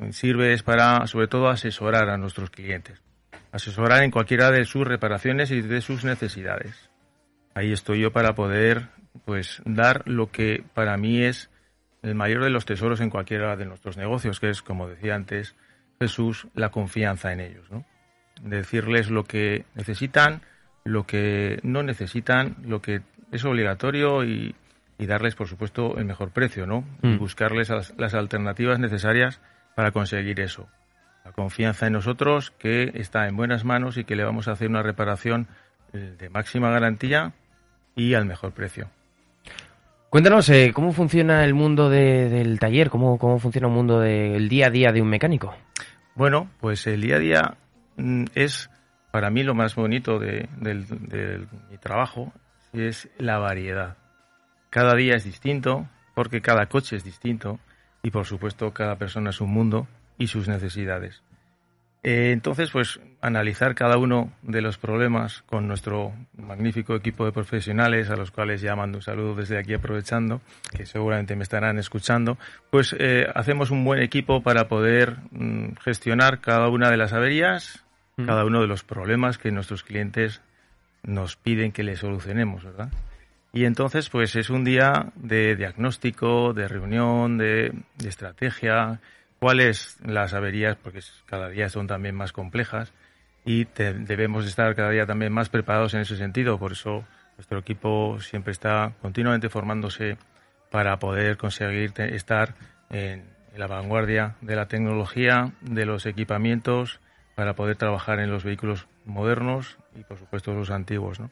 sirve es para, sobre todo, asesorar a nuestros clientes. Asesorar en cualquiera de sus reparaciones y de sus necesidades. Ahí estoy yo para poder, pues, dar lo que para mí es el mayor de los tesoros en cualquiera de nuestros negocios, que es, como decía antes Jesús, la confianza en ellos, ¿no? Decirles lo que necesitan, lo que no necesitan, lo que es obligatorio y, darles, por supuesto, el mejor precio, ¿no? Y Mm. buscarles las, las alternativas necesarias para conseguir eso. La confianza en nosotros, que está en buenas manos y que le vamos a hacer una reparación eh, de máxima garantía y al mejor precio. Cuéntanos, eh, ¿cómo funciona el mundo de- del taller? ¿Cómo, ¿Cómo funciona el mundo del día a día de un mecánico? Bueno, pues el día a día mm, es para mí lo más bonito de, de mi trabajo, es la variedad. Cada día es distinto, porque cada coche es distinto, y por supuesto cada persona es un mundo y sus necesidades. Eh, entonces, pues analizar cada uno de los problemas con nuestro magnífico equipo de profesionales, a los cuales ya mando un saludo desde aquí aprovechando, que seguramente me estarán escuchando, pues eh, hacemos un buen equipo para poder mm, gestionar cada una de las averías, cada uno de los problemas que nuestros clientes nos piden que les solucionemos, ¿verdad? Y entonces, pues es un día de diagnóstico, de reunión, de, de estrategia, cuáles las averías, porque cada día son también más complejas y te- debemos estar cada día también más preparados en ese sentido. Por eso nuestro equipo siempre está continuamente formándose para poder conseguir estar en, en la vanguardia de la tecnología, de los equipamientos, para poder trabajar en los vehículos modernos y, por supuesto, los antiguos, ¿no?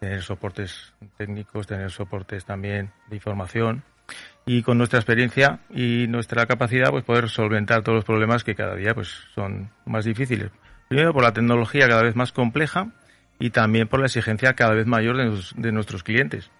Tener soportes técnicos, tener soportes también de información y con nuestra experiencia y nuestra capacidad pues poder solventar todos los problemas que cada día pues son más difíciles. Primero por la tecnología cada vez más compleja y también por la exigencia cada vez mayor de, nuestros clientes.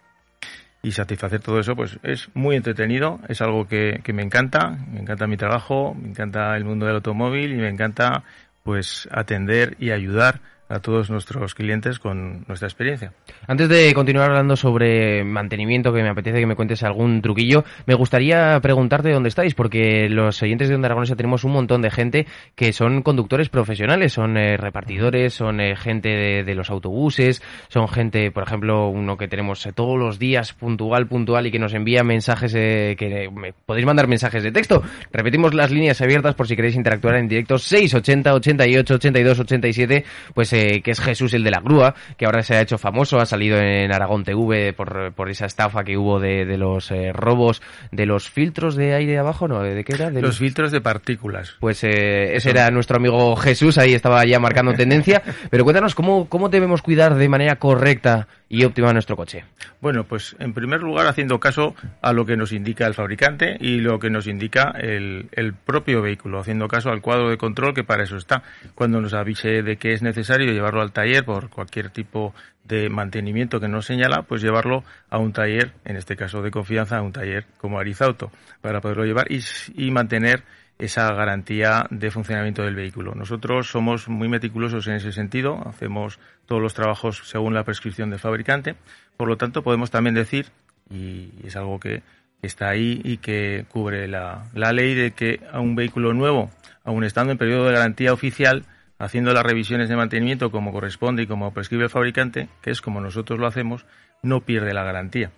Y satisfacer todo eso pues es muy entretenido, es algo que, que me encanta, me encanta mi trabajo, me encanta el mundo del automóvil y me encanta pues atender y ayudar a todos nuestros clientes con nuestra experiencia. Antes de continuar hablando sobre mantenimiento, que me apetece que me cuentes algún truquillo, me gustaría preguntarte dónde estáis, porque los oyentes de Onda Aragonesa tenemos un montón de gente que son conductores profesionales, son eh, repartidores, son eh, gente de, los autobuses, son gente, por ejemplo, uno que tenemos eh, todos los días puntual, puntual y que nos envía mensajes, eh, que me, podéis mandar mensajes de texto. Repetimos las líneas abiertas por si queréis interactuar en directo, 680 88 82 87, pues eh, que es Jesús el de la grúa, que ahora se ha hecho famoso, ha salido en Aragón TV por, por esa estafa que hubo de, de los eh, robos de los filtros de aire abajo, ¿no? ¿De qué era? De Los filtros de partículas. Pues eh, ese era nuestro amigo Jesús, ahí estaba ya marcando tendencia. Pero cuéntanos, ¿cómo, ¿cómo debemos cuidar de manera correcta y óptima nuestro coche? Bueno, pues en primer lugar haciendo caso a lo que nos indica el fabricante y lo que nos indica el, el propio vehículo, haciendo caso al cuadro de control que para eso está. Cuando nos avise de que es necesario llevarlo al taller por cualquier tipo de mantenimiento que nos señala, pues llevarlo a un taller, en este caso de confianza, a un taller como Arizauto, para poderlo llevar y, y mantener esa garantía de funcionamiento del vehículo. Nosotros somos muy meticulosos en ese sentido, hacemos todos los trabajos según la prescripción del fabricante, por lo tanto podemos también decir, y es algo que está ahí y que cubre la, la ley de que a un vehículo nuevo, aun estando en periodo de garantía oficial, haciendo las revisiones de mantenimiento como corresponde y como prescribe el fabricante, que es como nosotros lo hacemos, no pierde la garantía.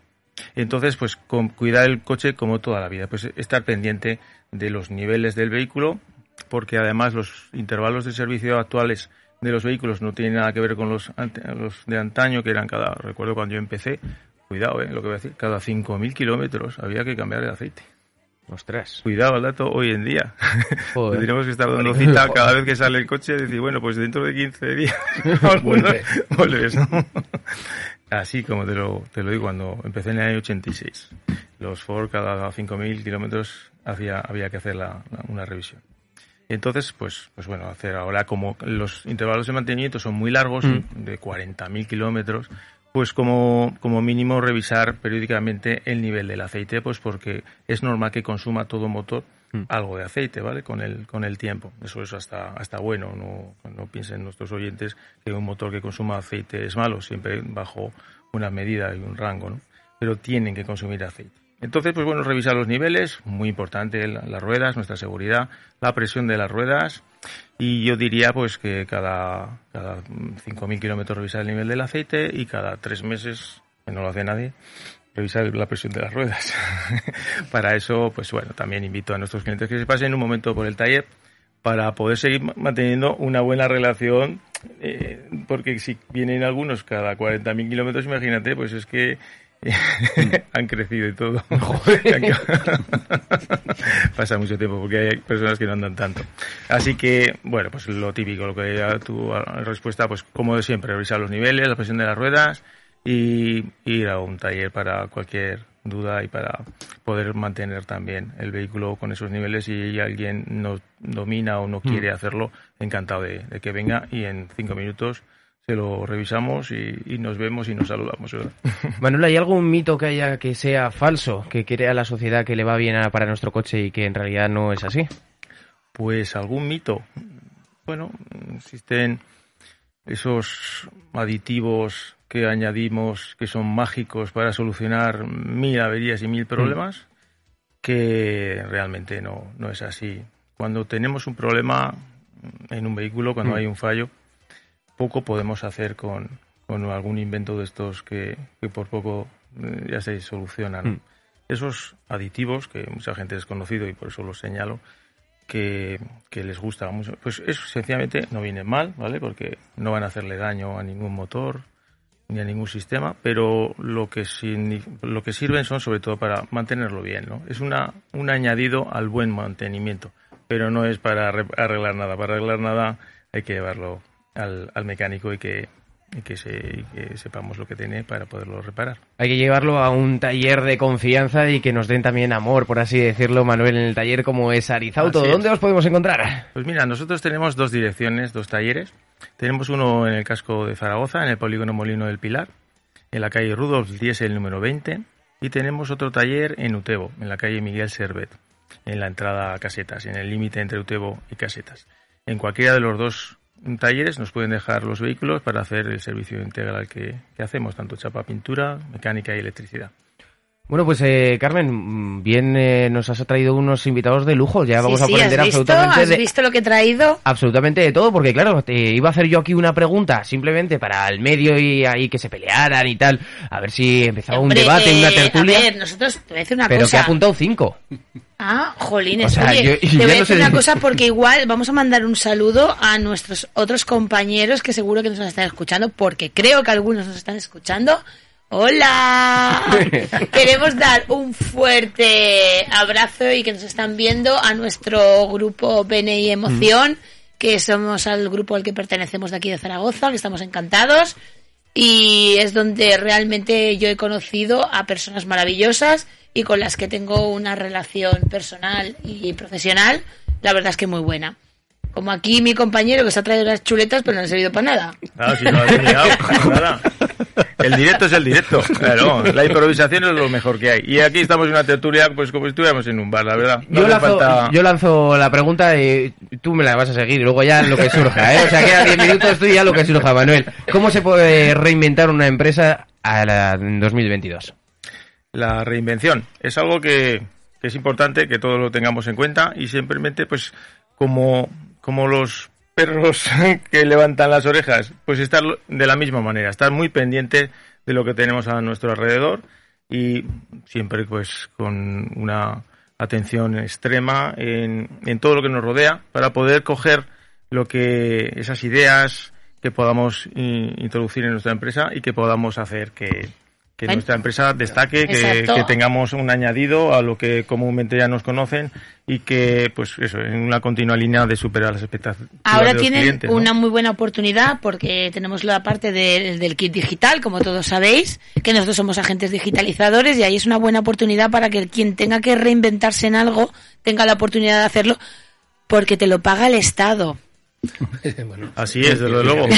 Entonces, pues con cuidar el coche como toda la vida, pues estar pendiente de los niveles del vehículo, porque además los intervalos de servicio actuales de los vehículos no tienen nada que ver con los, los de antaño, que eran cada, recuerdo cuando yo empecé, cuidado, eh, lo que voy a decir, cada 5.000 kilómetros había que cambiar el aceite. Ostras. Cuidado al dato hoy en día. Tendríamos que estar dando cita cada vez que sale el coche y decir, bueno, pues dentro de 15 días Vuelve. vuelves, ¿no? Así como te lo, te lo digo cuando empecé en el año 86. Los Ford cada 5.000 kilómetros hacía, había que hacer la- la- una revisión. Entonces, pues, pues bueno, hacer ahora como los intervalos de mantenimiento son muy largos, Mm. de 40.000 kilómetros, pues como, como mínimo revisar periódicamente el nivel del aceite, pues porque es normal que consuma todo motor Mm. algo de aceite, ¿vale? Con el, con el tiempo. Eso es hasta, hasta bueno. No, no piensen nuestros oyentes que un motor que consuma aceite es malo, siempre bajo una medida y un rango, ¿no? Pero tienen que consumir aceite. entonces, pues bueno, revisar los niveles, muy importante la- las ruedas, nuestra seguridad, la presión de las ruedas y yo diría pues que cada, cada 5.000 kilómetros revisar el nivel del aceite y cada tres meses, que no lo hace nadie, revisar la presión de las ruedas. para eso, pues bueno, también invito a nuestros clientes que se pasen un momento por el taller para poder seguir ma- manteniendo una buena relación, eh, porque si vienen algunos cada 40.000 kilómetros, imagínate, pues es que han crecido y todo. Pasa mucho tiempo porque hay personas que no andan tanto. Así que, bueno, pues lo típico, lo que ya tu respuesta, pues como de siempre, revisar los niveles, la presión de las ruedas y ir a un taller para cualquier duda y para poder mantener también el vehículo con esos niveles si alguien no domina o no quiere hacerlo, encantado de, de que venga y en cinco minutos se lo revisamos y, y nos vemos y nos saludamos. ¿verdad? Manuel, ¿hay algún mito que haya que sea falso, que crea la sociedad que le va bien a- para nuestro coche y que en realidad no es así? Pues algún mito. Bueno, existen esos aditivos que añadimos que son mágicos para solucionar mil averías y mil problemas, que realmente no, no es así. Cuando tenemos un problema en un vehículo, cuando Mm. hay un fallo, poco podemos hacer con, con algún invento de estos que, que por poco eh, ya se solucionan. Mm. Esos aditivos que mucha gente ha desconocido y por eso los señalo, que, que les gusta mucho, pues eso sencillamente no viene mal, ¿vale? Porque no van a hacerle daño a ningún motor ni a ningún sistema, pero lo que, lo que sirven son sobre todo para mantenerlo bien, ¿no? Es una, un añadido al buen mantenimiento, pero no es para arre- arreglar nada. Para arreglar nada hay que llevarlo al, al mecánico y que, y que, se, y que sepamos lo que tiene para poderlo reparar. Hay que llevarlo a un taller de confianza y que nos den también amor, por así decirlo, Manuel, en el taller como es Arizauto. Es. ¿Dónde os podemos encontrar? Pues mira, nosotros tenemos dos direcciones, dos talleres. Tenemos uno en el casco de Zaragoza, en el polígono Molino del Pilar, en la calle Rudolf Diesel número 20. Y tenemos otro taller en Utebo, en la calle Miguel Servet, en la entrada a Casetas, en el límite entre Utebo y Casetas. En cualquiera de los dos talleres nos pueden dejar los vehículos para hacer el servicio integral que, que hacemos, tanto chapa, pintura, mecánica y electricidad. Bueno, pues eh, Carmen, bien eh, nos has traído unos invitados de lujo. Ya vamos sí, a aprender ¿has visto? absolutamente ¿Has de, visto lo que he traído? absolutamente de todo, porque claro, te iba a hacer yo aquí una pregunta simplemente para el medio y ahí que se pelearan y tal, a ver si empezaba un debate, eh, una tertulia, A ver, nosotros, te voy a decir una pero que cosa. ha apuntado cinco. Ah, jolines. O sea, Oye, yo- te voy a no decir sé una cosa porque igual vamos a mandar un saludo a nuestros otros compañeros que seguro que nos están escuchando, porque creo que algunos nos están escuchando. ¡Hola! Queremos dar un fuerte abrazo y que nos están viendo a nuestro grupo BNI Emoción, que somos al grupo al que pertenecemos de aquí de Zaragoza, que estamos encantados y es donde realmente yo he conocido a personas maravillosas y con las que tengo una relación personal y profesional, la verdad es que muy buena. Como aquí mi compañero que se ha traído las chuletas, pero no han servido para nada. Claro, si no has llegado, nada. El directo es el directo, claro. La improvisación es lo mejor que hay. Y aquí estamos en una tertulia, pues como si estuviéramos en un bar, la verdad. No Yo lanzo, falta- yo lanzo la pregunta y tú me la vas a seguir y luego ya lo que surja, ¿eh? O sea, quedan 10 minutos tú y ya lo que surja, Manuel. ¿Cómo se puede reinventar una empresa a la, en 2022? la reinvención. Es algo que, que es importante que todos lo tengamos en cuenta y simplemente, pues, como, como los perros que levantan las orejas, pues estar de la misma manera, estar muy pendiente de lo que tenemos a nuestro alrededor y siempre, pues, con una atención extrema en, en todo lo que nos rodea para poder coger lo que esas ideas que podamos introducir en nuestra empresa y que podamos hacer que, que Bueno. nuestra empresa destaque, que, tengamos un añadido a lo que comúnmente ya nos conocen y que, pues eso, en una continua línea de superar las expectativas Ahora de los tienen clientes. ¿no? una muy buena oportunidad porque tenemos la parte del kit digital, como todos sabéis, que nosotros somos agentes digitalizadores y ahí es una buena oportunidad para que quien tenga que reinventarse en algo tenga la oportunidad de hacerlo porque te lo paga el Estado. bueno, Así es, desde luego.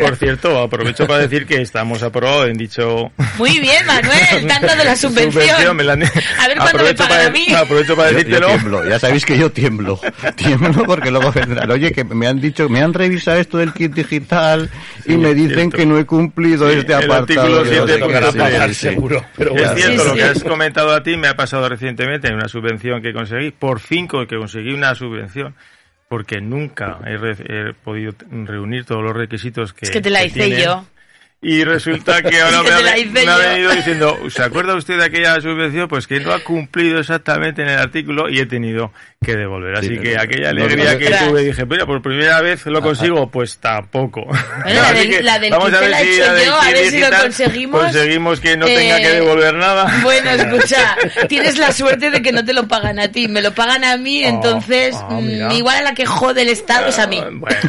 Por cierto, aprovecho para decir que estamos aprobados en dicho... Muy bien, Manuel, tanto de la subvención. me la han- A ver cuándo me aprovecho pagan para, a mí. Aprovecho para Yo- yo decírtelo. tiemblo, ya sabéis que yo tiemblo. Tiemblo porque luego vendrán. Oye, que me han dicho, me han revisado esto del kit digital y me dicen cierto. que no he cumplido Sí, este el apartado. artículo no sé qué. tocará Sí, pagar, sí, sí. seguro, pero Es cierto, Sí, lo sí. que has comentado a ti me ha pasado recientemente en una subvención que conseguí, por fin que conseguí una subvención, porque nunca he, re- he podido reunir todos los requisitos que Es que te la hice tienen. yo. Y resulta que ahora me, ha, la me ha venido diciendo, ¿se acuerda usted de aquella subvención? Pues que no ha cumplido exactamente en el artículo y he tenido que devolver. Así Sí, que aquella alegría no, que tuve, dije, mira, por primera vez lo consigo, pues tampoco. la Así del- la del vamos a ver la he si hecho la yo, a ver si lo conseguimos. Conseguimos que no tenga Eh, que devolver nada. Bueno, escucha, tienes la suerte de que no te lo pagan a ti, me lo pagan a mí, Oh, entonces mira. mm, igual a la que jode el Estado es a mí. Ah, Bueno,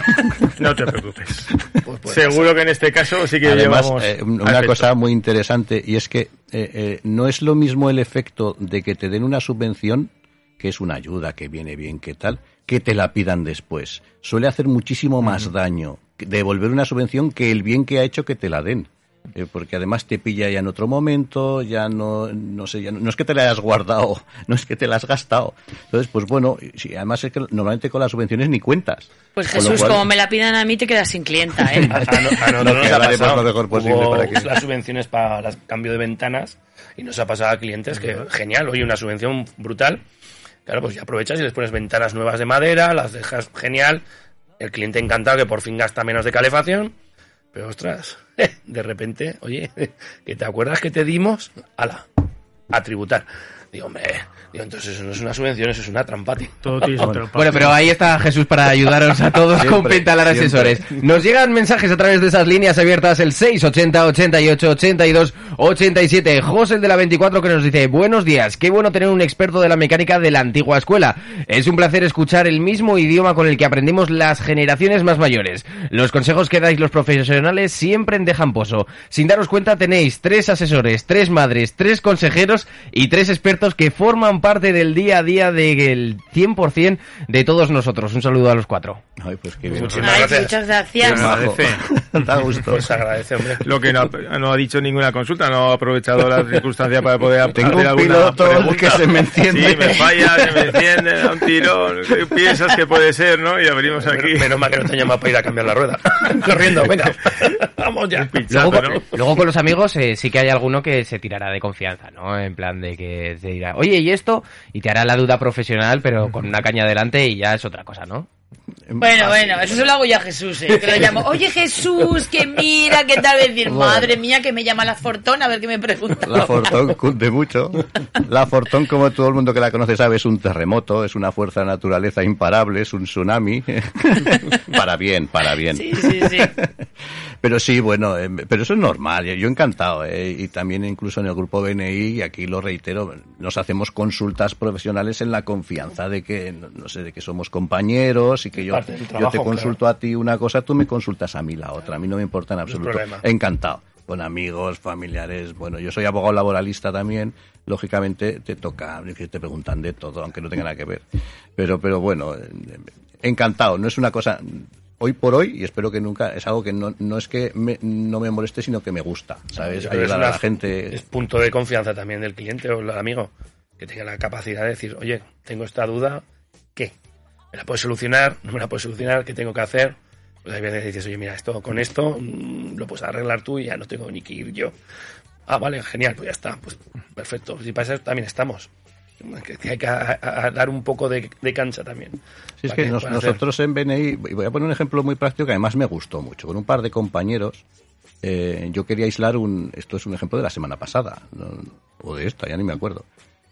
no te preocupes. Pues puede Seguro que en este caso sí que Además, eh, una cosa muy interesante y es que eh, eh, no es lo mismo el efecto de que te den una subvención, que es una ayuda, que viene bien, que tal, que te la pidan después. Suele hacer muchísimo más daño devolver una subvención que el bien que ha hecho que te la den. Eh, porque además te pilla ya en otro momento, ya no, no sé, ya no, no es que te la hayas guardado, no es que te la has gastado. Entonces, pues bueno, sí, además es que normalmente con las subvenciones ni cuentas. Pues Jesús, cual- como me la pidan a mí, te quedas sin clienta, ¿eh? A, a no- a nosotros No, nos que ha haremos pasado. lo mejor posible Hubo para que- las subvenciones para el cambio de ventanas y nos ha pasado a clientes que, genial, oye, una subvención brutal. Claro, pues ya aprovechas y les pones ventanas nuevas de madera, las dejas genial. El cliente encantado que por fin gasta menos de calefacción. Pero ostras, de repente, oye, que te acuerdas que te dimos, ala, a tributar. Digo, hombre, digo, entonces eso no es una subvención, eso es una trampa, tío. Todo tiene su trampa. Bueno, pero ahí está Jesús para ayudaros a todos con Siempre, Pintalar siempre. Asesores. Nos llegan mensajes a través de esas líneas abiertas, el 680 88 82 87. José el de la 24 que nos dice, buenos días, qué bueno tener un experto de la mecánica de la antigua escuela. Es un placer escuchar el mismo idioma con el que aprendimos las generaciones más mayores. Los consejos que dais los profesionales siempre dejan pozo. Sin daros cuenta tenéis tres asesores, tres madres, tres consejeros y tres expertos que forman parte del día a día del 100% de todos nosotros. Un saludo a los cuatro. Ay, pues qué bien. Muchísimas Ay, gracias. muchas gracias. Agradece. Da gusto. Pues se agradece, hombre. Lo que no ha, no ha dicho ninguna consulta, no ha aprovechado la circunstancia para poder Tengo hacer un alguna piloto pregunta. que se me enciende. Sí, me falla, se me enciende, da un tirón. ¿Qué piensas que puede ser, no? Y abrimos aquí. Menos, menos mal que no te llama para ir a cambiar la rueda. Corriendo, venga. Vamos ya. Pinchazo, Luego, ¿no? luego con los amigos eh, sí que hay alguno que se tirará de confianza, ¿no? En plan de que te dirá, oye, ¿y esto? Y te hará la duda profesional, pero con una caña delante y ya es otra cosa, ¿no? Bueno, bueno, eso se lo hago yo a Jesús, ¿eh? Que lo llamo, oye Jesús, que mira, que tal vez decir, madre mía, que me llama la Fortuna, a ver qué me pregunta. La Fortón cunde mucho. La Fortón, como todo el mundo que la conoce sabe, es un terremoto, es una fuerza de naturaleza imparable, es un tsunami. para bien, para bien. Sí, sí, sí. Pero sí, bueno, eh, pero eso es normal, yo encantado. eh, y también incluso en el grupo BNI, y aquí lo reitero, nos hacemos consultas profesionales en la confianza de que, no, sé, de que somos compañeros y que yo, yo te consulto a ti una cosa, tú me consultas a mí la otra. A mí no me importa en absoluto. Encantado. Con amigos, familiares. Bueno, yo soy abogado laboralista también. Lógicamente te toca, te preguntan de todo, aunque no tenga nada que ver. Pero, pero bueno, eh, encantado. No es una cosa hoy por hoy, y espero que nunca, es algo que no, no es que me- no me moleste, sino que me gusta, ¿sabes? Es Ayudar a la gente. Es punto de confianza también del cliente o del amigo. Que tenga la capacidad de decir, oye, tengo esta duda, ¿qué? ¿Me la puedes solucionar? ¿No me la puedes solucionar? ¿Qué tengo que hacer? Pues hay veces que dices, oye, mira, esto con esto mm, lo puedes arreglar tú y ya no tengo ni que ir yo. Ah, vale, genial, pues ya está. Pues perfecto. Si para eso también estamos. Que hay que a- a- a dar un poco de, de cancha también. Sí, es que que nos- puedan hacer. nosotros en BNI, y voy a poner un ejemplo muy práctico que además me gustó mucho. Con un par de compañeros, eh, yo quería aislar un. Esto es un ejemplo de la semana pasada, no- o de esta, ya ni me acuerdo.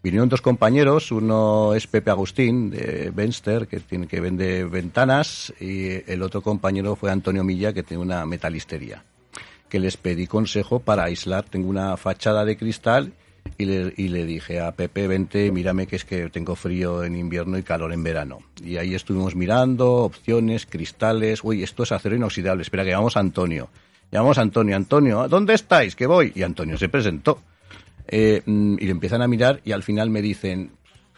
Vinieron dos compañeros, uno es Pepe Agustín de Benster, que, tiene, que vende ventanas, y el otro compañero fue Antonio Milla, que tiene una metalistería. Que les pedí consejo para aislar. Tengo una fachada de cristal y le, y le dije a Pepe, vente, mírame que es que tengo frío en invierno y calor en verano. Y ahí estuvimos mirando opciones, cristales. Uy, esto es acero inoxidable. Espera, que llamamos a Antonio. Llamamos a Antonio. Antonio, ¿dónde estáis? Que voy. Y Antonio se presentó. Eh, mm, y le empiezan a mirar y al final me dicen,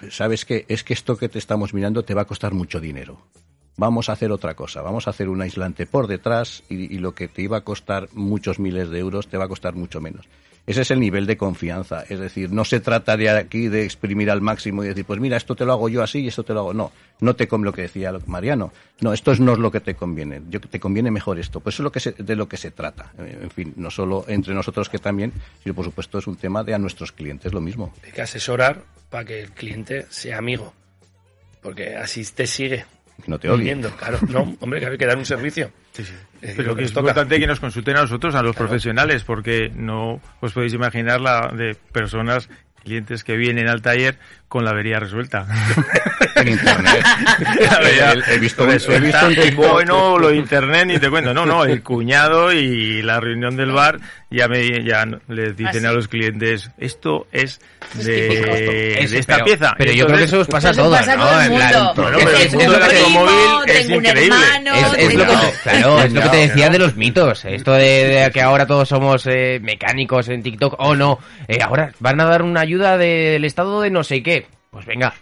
¿sabes qué? Es que esto que te estamos mirando te va a costar mucho dinero. vamos a hacer otra cosa, vamos a hacer un aislante por detrás y, y lo que te iba a costar muchos miles de euros te va a costar mucho menos. Ese es el nivel de confianza. Es decir, no se trata de aquí de exprimir al máximo y decir, pues mira, esto te lo hago yo así y esto te lo hago. No, no te conviene lo que decía Mariano. No, esto es, no es lo que te conviene. Yo, te conviene mejor esto. Pues eso es lo que se- de lo que se trata. Eh, En fin, no solo entre nosotros que también, sino por supuesto es un tema de a nuestros clientes lo mismo. Hay que asesorar para que el cliente sea amigo. Porque así te sigue. Que no te odie. Claro, no, hombre, que hay que dar un servicio. Eh, Pero que es toca. importante que nos consulten a nosotros, a los profesionales, porque no os podéis imaginar la de personas, clientes que vienen al taller con la avería resuelta. En internet. La He- he visto un- he visto un TikTok. bueno, lo de internet ni te cuento. No, no, el cuñado y la reunión del bar ya me ya les dicen Ah, a los clientes, esto es de, que- Es- de esta pero- pieza. Pero yo creo que eso os pasa a Eso todos, pasa ¿no? En. Bueno, Es pero el mundo del automóvil es increíble. Es, lo que te, claro, es lo que te No, decía de los mitos. Esto de, de que ahora todos somos eh, mecánicos en TikTok. O no, eh, ahora van a dar una ayuda del estado de no sé qué. Pues venga.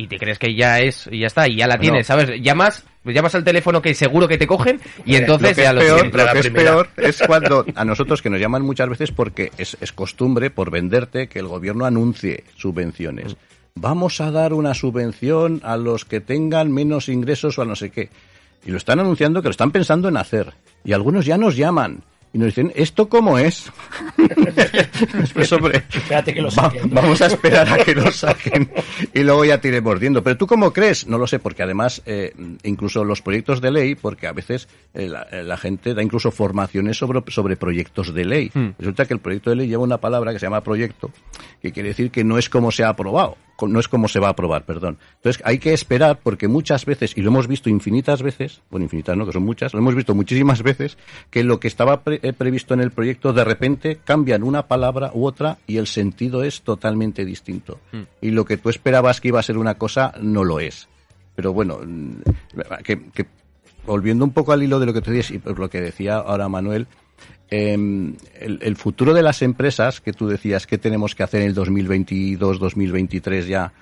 Y te crees que ya es, y ya está, y ya la Bueno. tienes, ¿sabes? Llamas, llamas al teléfono que seguro que te cogen y entonces lo que ya lo peor, lo que es peor es cuando a nosotros que nos llaman muchas veces porque es, es costumbre por venderte que el gobierno anuncie subvenciones. Vamos a dar una subvención a los que tengan menos ingresos o a no sé qué. Y lo están anunciando que lo están pensando en hacer. Y algunos ya nos llaman y nos dicen, ¿esto cómo es? pues hombre, Espérate que lo va- saquen. vamos a esperar a que lo saquen y luego ya te iré mordiendo. Pero tú cómo crees? No lo sé, porque además eh, incluso los proyectos de ley, porque a veces eh, la, eh, la gente da incluso formaciones sobre, sobre proyectos de ley. Resulta que el proyecto de ley lleva una palabra que se llama proyecto, que quiere decir que no es como se ha aprobado, no es como se va a aprobar, perdón. Entonces hay que esperar porque muchas veces, y lo hemos visto infinitas veces, bueno, infinitas no, que son muchas, lo hemos visto muchísimas veces, que lo que estaba pre- eh, previsto en el proyecto de repente cambian una palabra u otra y el sentido es totalmente distinto. Y lo que tú esperabas que iba a ser una cosa no lo es. Pero bueno, mm, que, que volviendo un poco al hilo de lo que tú dices y por lo que decía ahora Manuel, eh, el, futuro de las empresas que tú decías que tenemos que hacer en el 2022, 2023 ya,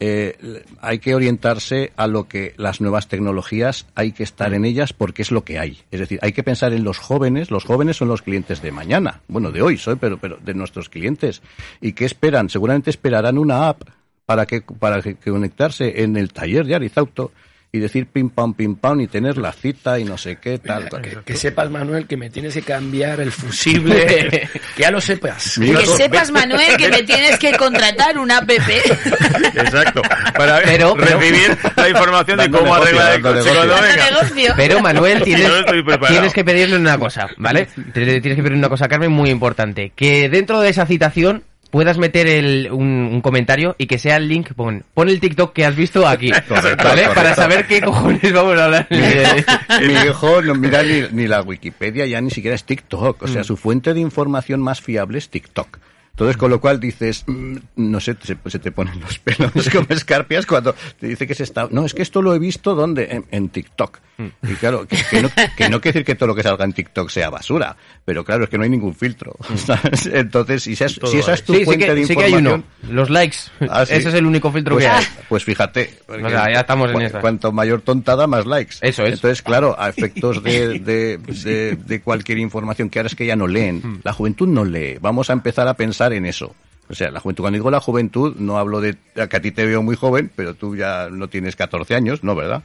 eh, hay que orientarse a lo que las nuevas tecnologías hay que estar en ellas porque es lo que hay. Es decir, hay que pensar en los jóvenes. Los jóvenes son los clientes de mañana, bueno, de hoy, soy, pero, pero de nuestros clientes. ¿Y qué esperan? Seguramente esperarán una app para que para que conectarse en el taller de Arizauto y decir pim pam pim pam y tener la cita y no sé qué tal. Que, que sepas, Manuel, que me tienes que cambiar el fusible. que ya lo sepas. Que sepas, Manuel, que me tienes que contratar una app. Exacto. Para Pero- pero- recibir la información de cómo negocio, arreglar el coche negocio. Pero Manuel, tienes, No tienes que pedirle una cosa, ¿vale? Tienes que pedirle una cosa, Carmen, muy importante. Que dentro de esa citación puedas meter el, un, un comentario y que sea el link, pon, pon el TikTok que has visto aquí, Correcto, ¿vale? correcto. Para saber qué cojones vamos a hablar. Mi hijo no mira ni, ni la Wikipedia, ya ni siquiera es TikTok. O Mm. sea, su fuente de información más fiable es TikTok. Entonces, con lo cual dices, mm, no sé, se, se te ponen los pelos como escarpias cuando te dice que se está... No, es que esto lo he visto, ¿dónde? En, en TikTok. Mm. Y claro, que, que no, que no quiere decir que todo lo que salga en TikTok sea basura, pero claro, es que no hay ningún filtro. ¿sabes? Entonces, si, esa es- si esa es tu Mm. Sí, sí fuente que, de sí que hay información... uno. Los likes. Ah, sí. Ese es el único filtro Pues, que hay. pues fíjate. O sea, ya estamos en cu- esa. Cuanto mayor tontada, más likes. Eso es. Entonces, claro, a efectos de, de, de- de cualquier información que ahora es que ya no leen. La juventud no lee. Vamos a empezar a pensar en eso. O sea, la juventud, cuando digo la juventud, no hablo de que a ti te veo muy joven, pero tú ya no tienes 14 años, ¿no, verdad?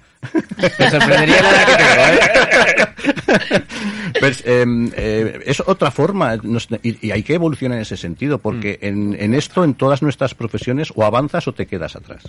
Me sorprendería la edad que tengo, ¿eh? Pues, eh, eh, es otra forma y, y hay que evolucionar en ese sentido, porque en, en esto, en todas nuestras profesiones, o avanzas o te quedas atrás.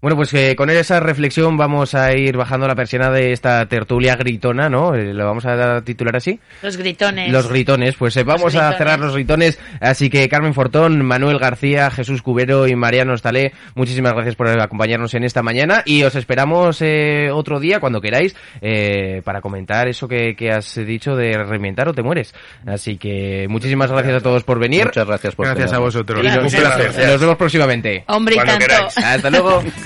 Bueno, pues eh, con esa reflexión vamos a ir bajando la persiana de esta tertulia gritona, ¿no? Eh, lo vamos a titular así. Los gritones. Los gritones, pues eh, vamos a cerrar los gritones. Así que Carmen Fortón, Manuel García, Jesús Cubero y Mariano Estalé, muchísimas gracias por acompañarnos en esta mañana y os esperamos eh, otro día, cuando queráis, eh, para comentar eso que, que has dicho de reinventar o te mueres. Así que muchísimas gracias a todos por venir. Muchas gracias por Gracias a vosotros. Y nos, Un placer. nos vemos próximamente. Hombre y tanto. Hasta luego.